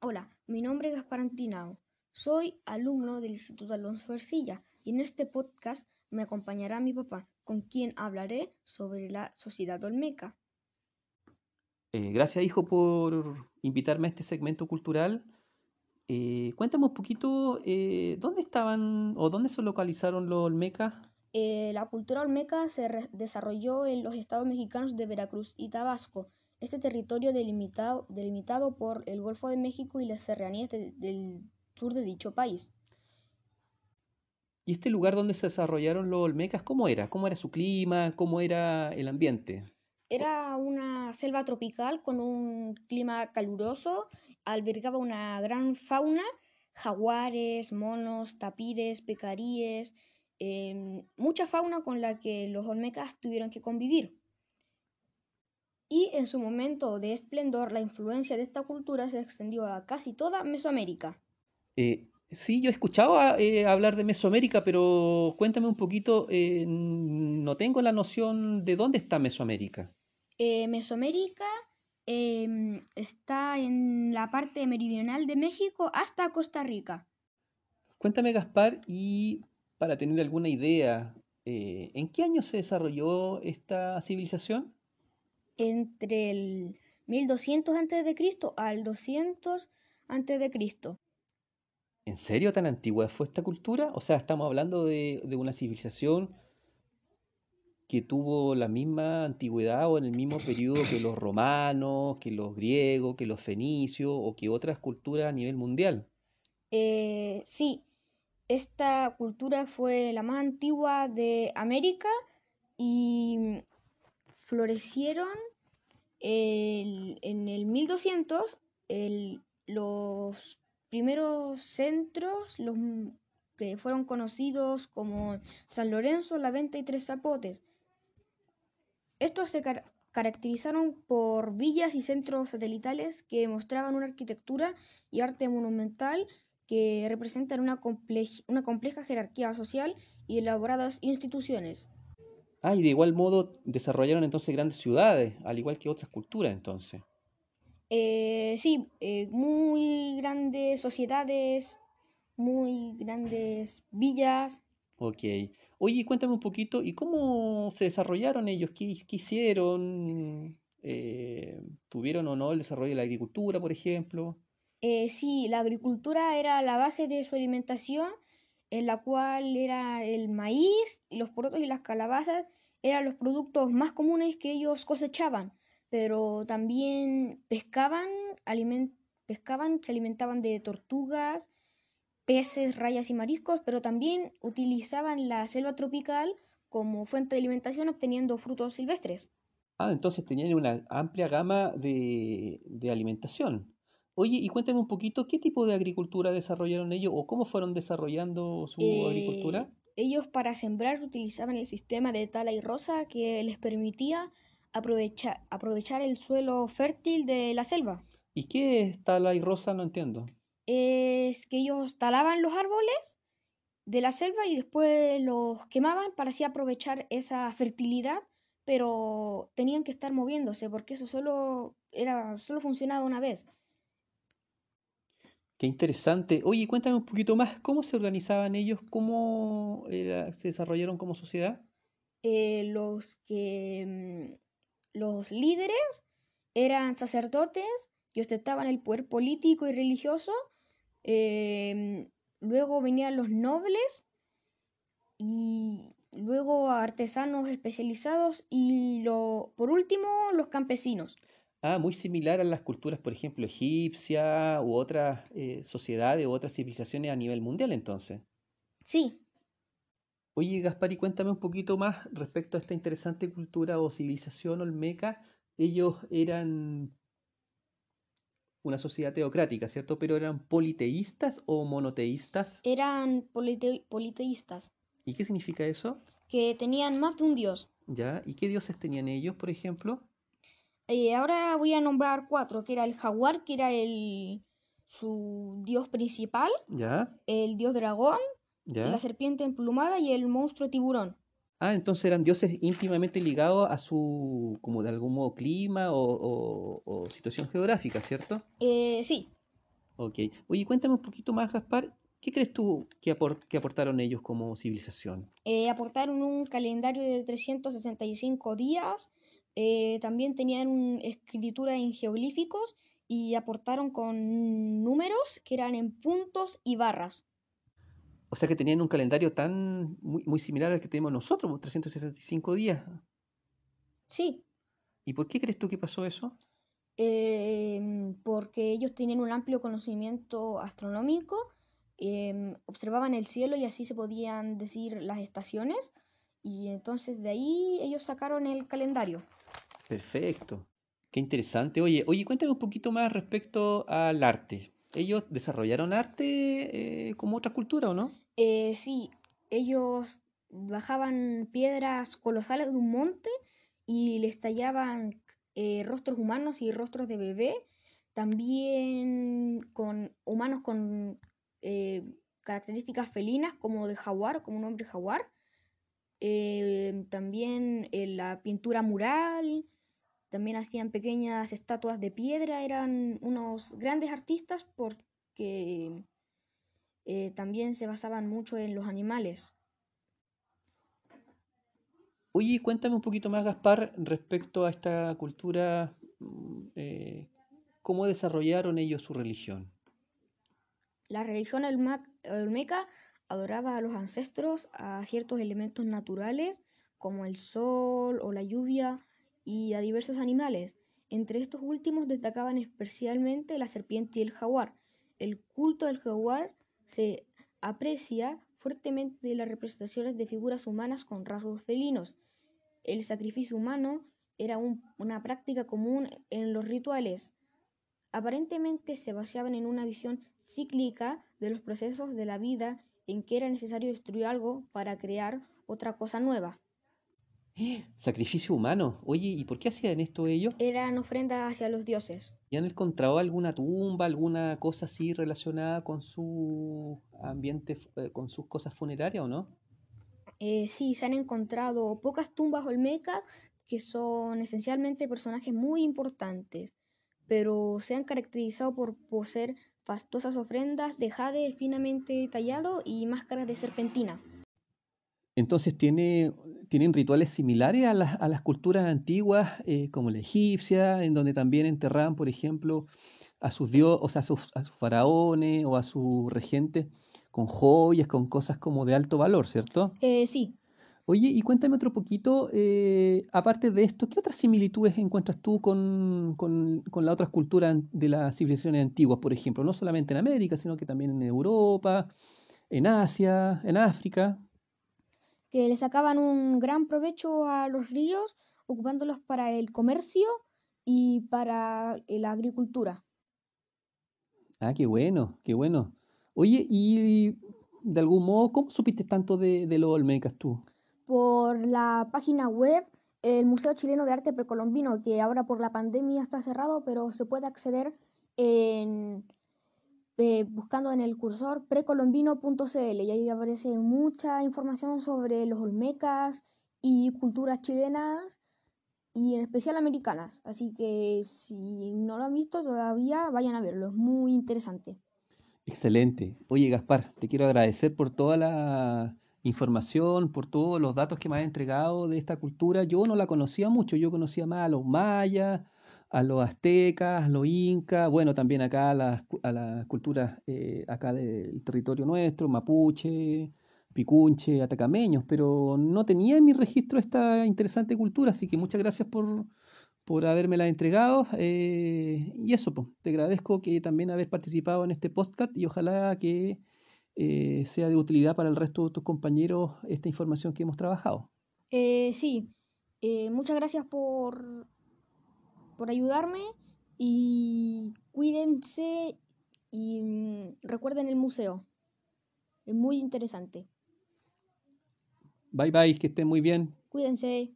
Hola, mi nombre es Gaspar Antinao. Soy alumno del Instituto Alonso Ercilla y en este podcast me acompañará mi papá, con quien hablaré sobre la sociedad olmeca. Eh, gracias, hijo, por invitarme a este segmento cultural. Eh, cuéntame un poquito, eh, ¿dónde estaban o dónde se localizaron los olmecas? La cultura olmeca se desarrolló en los estados mexicanos de Veracruz y Tabasco. Este territorio delimitado, delimitado por el Golfo de México y las serranías de- del sur de dicho país. ¿Y este lugar donde se desarrollaron los olmecas, cómo era? ¿Cómo era su clima? ¿Cómo era el ambiente? Era una selva tropical con un clima caluroso, albergaba una gran fauna, jaguares, monos, tapires, pecaríes, em, mucha fauna con la que los olmecas tuvieron que convivir. Y en su momento de esplendor, la influencia de esta cultura se extendió a casi toda Mesoamérica. Eh, sí, yo he escuchado a- eh, hablar de Mesoamérica, pero cuéntame un poquito, eh, no tengo la noción de dónde está Mesoamérica. Eh, Mesoamérica em, está en la parte meridional de México hasta Costa Rica. Cuéntame, Gaspar, y para tener alguna idea, ¿en qué año se desarrolló esta civilización? Entre el 1200 a.C. al 200 a.C. ¿En serio tan antigua fue esta cultura? O sea, estamos hablando de, de una civilización que tuvo la misma antigüedad o en el mismo periodo que los romanos, que los griegos, que los fenicios o que otras culturas a nivel mundial. Eh, sí, esta cultura fue la más antigua de América y florecieron en el 1200 el- los primeros centros, que fueron conocidos como San Lorenzo, La Venta y Tres Zapotes. Estos se car- caracterizaron por villas y centros satelitales que mostraban una arquitectura y arte monumental que representan una compleja jerarquía social y elaboradas instituciones. Ah, y de igual modo desarrollaron entonces grandes ciudades, al igual que otras culturas entonces. Eh, sí, eh, muy grandes sociedades, muy grandes villas. Ok. Oye, cuéntame un poquito, ¿y cómo se desarrollaron ellos? ¿Qué, qué hicieron? Eh, ¿tuvieron o no el desarrollo de la agricultura, por ejemplo? Eh, sí, la agricultura era la base de su alimentación, en la cual era el maíz, los porotos y las calabazas eran los productos más comunes que ellos cosechaban, pero también pescaban, alimen- pescaban, se alimentaban de tortugas, peces, rayas y mariscos, pero también utilizaban la selva tropical como fuente de alimentación obteniendo frutos silvestres. Ah, entonces tenían una amplia gama de, de alimentación. Oye, y cuéntame un poquito, ¿qué tipo de agricultura desarrollaron ellos o cómo fueron desarrollando su Eh, agricultura? ellos para sembrar utilizaban el sistema de tala y roza que les permitía aprovechar, aprovechar el suelo fértil de la selva. ¿Y qué es tala y rosa? No entiendo. Es que ellos talaban los árboles de la selva y después los quemaban para así aprovechar esa fertilidad, pero tenían que estar moviéndose porque eso solo era, solo funcionaba una vez. Qué interesante. Oye, cuéntame un poquito más, ¿cómo se organizaban ellos? ¿Cómo se desarrollaron como sociedad? Eh, los que mm, los líderes eran sacerdotes que ostentaban el poder político y religioso. em, luego venían los nobles y luego artesanos especializados y lo, por último los campesinos. Ah, muy similar a las culturas, por ejemplo, egipcia u otras eh, sociedades u otras civilizaciones a nivel mundial, entonces. Sí, Oye, Gaspar, y cuéntame un poquito más respecto a esta interesante cultura o civilización olmeca. Ellos eran una sociedad teocrática, ¿cierto? Pero eran politeístas o monoteístas. eran polite- politeístas ¿Y qué significa eso? que tenían más de un dios. ¿Ya? ¿Y qué dioses tenían ellos, por ejemplo? Eh, ahora voy a nombrar cuatro, que era el jaguar, que era el su dios principal, ¿Ya? el dios dragón, ¿Ya? la serpiente emplumada y el monstruo tiburón. Ah, entonces eran dioses íntimamente ligados a su, como de algún modo, clima o, o- o situación geográfica, ¿cierto? Eh, sí, Ok. Oye, cuéntame un poquito más, Gaspar. ¿Qué crees tú que, apor- que aportaron ellos como civilización? Eh, aportaron un calendario de 365 días, eh, también tenían un- escritura en geoglíficos y aportaron con números que eran en puntos y barras. O sea que tenían un calendario tan muy, muy similar al que tenemos nosotros, pues, 365 días. Sí, ¿Y por qué crees tú que pasó eso? em, porque ellos tenían un amplio conocimiento astronómico, em, observaban el cielo y así se podían decir las estaciones y entonces de ahí ellos sacaron el calendario. Perfecto. Qué interesante. Oye, oye, cuéntame un poquito más respecto al arte. ¿Ellos desarrollaron arte eh, como otra cultura o no? Eh, sí, ellos bajaban piedras colosales de un monte y les tallaban eh, rostros humanos y rostros de bebé, también con humanos con eh, características felinas como de jaguar, como un hombre jaguar, eh, también eh, la pintura mural, también hacían pequeñas estatuas de piedra, eran unos grandes artistas porque eh, también se basaban mucho en los animales. Oye, cuéntame un poquito más, Gaspar, respecto a esta cultura, mm, eh, ¿cómo desarrollaron ellos su religión? La religión olmeca adoraba a los ancestros, a ciertos elementos naturales como el sol o la lluvia y a diversos animales. Entre estos últimos destacaban especialmente la serpiente y el jaguar. El culto del jaguar se aprecia fuertemente de las representaciones de figuras humanas con rasgos felinos. El sacrificio humano era un- una práctica común en los rituales. Aparentemente se basaban en una visión cíclica de los procesos de la vida en que era necesario destruir algo para crear otra cosa nueva. Sacrificio humano. Oye, ¿y por qué hacían esto ellos? Eran ofrendas hacia los dioses. ¿Y han encontrado alguna tumba, alguna cosa así relacionada con su ambiente, eh, con sus cosas funerarias o no? Eh, sí, se han encontrado pocas tumbas olmecas que son esencialmente personajes muy importantes, pero se han caracterizado por poseer fastosas ofrendas de jade finamente tallado y máscaras de serpentina. Entonces tiene, tienen rituales similares a las, a las culturas antiguas, eh, como la egipcia, en donde también enterraban, por ejemplo, a sus dioses, o sea, a sus, a sus faraones o a sus regentes con joyas, con cosas como de alto valor, ¿cierto? Eh, sí, Oye, y cuéntame otro poquito, eh, aparte de esto, ¿qué otras similitudes encuentras tú con, con, con las otras culturas de las civilizaciones antiguas, por ejemplo? No solamente en América, sino que también en Europa, en Asia, en África. que le sacaban un gran provecho a los ríos, ocupándolos para el comercio y para eh, la agricultura. Ah, qué bueno, qué bueno. Oye, y de algún modo, ¿cómo supiste tanto de, de los Olmecas tú? Por la página web, el Museo Chileno de Arte Precolombino, que ahora por la pandemia está cerrado, pero se puede acceder en, eh, buscando en el cursor precolombino.cl y ahí aparece mucha información sobre los olmecas y culturas chilenas y en especial americanas. Así que si no lo han visto todavía, vayan a verlo, es muy interesante. Excelente. Oye, Gaspar, te quiero agradecer por toda la información, por todos los datos que me has entregado de esta cultura. Yo no la conocía mucho, yo conocía más a los mayas, a los aztecas, a los incas, bueno, también acá a las, a las culturas eh, acá del territorio nuestro, mapuche, picunche, atacameños, pero no tenía en mi registro esta interesante cultura, así que muchas gracias por, por habérmela entregado. eh, y eso, pues, te agradezco que también haber participado en este podcast y ojalá que eh, sea de utilidad para el resto de tus compañeros esta información que hemos trabajado. Eh, sí, eh, muchas gracias por, por ayudarme y cuídense y mm, recuerden el museo. Es muy interesante. Bye bye, que estén muy bien. Cuídense.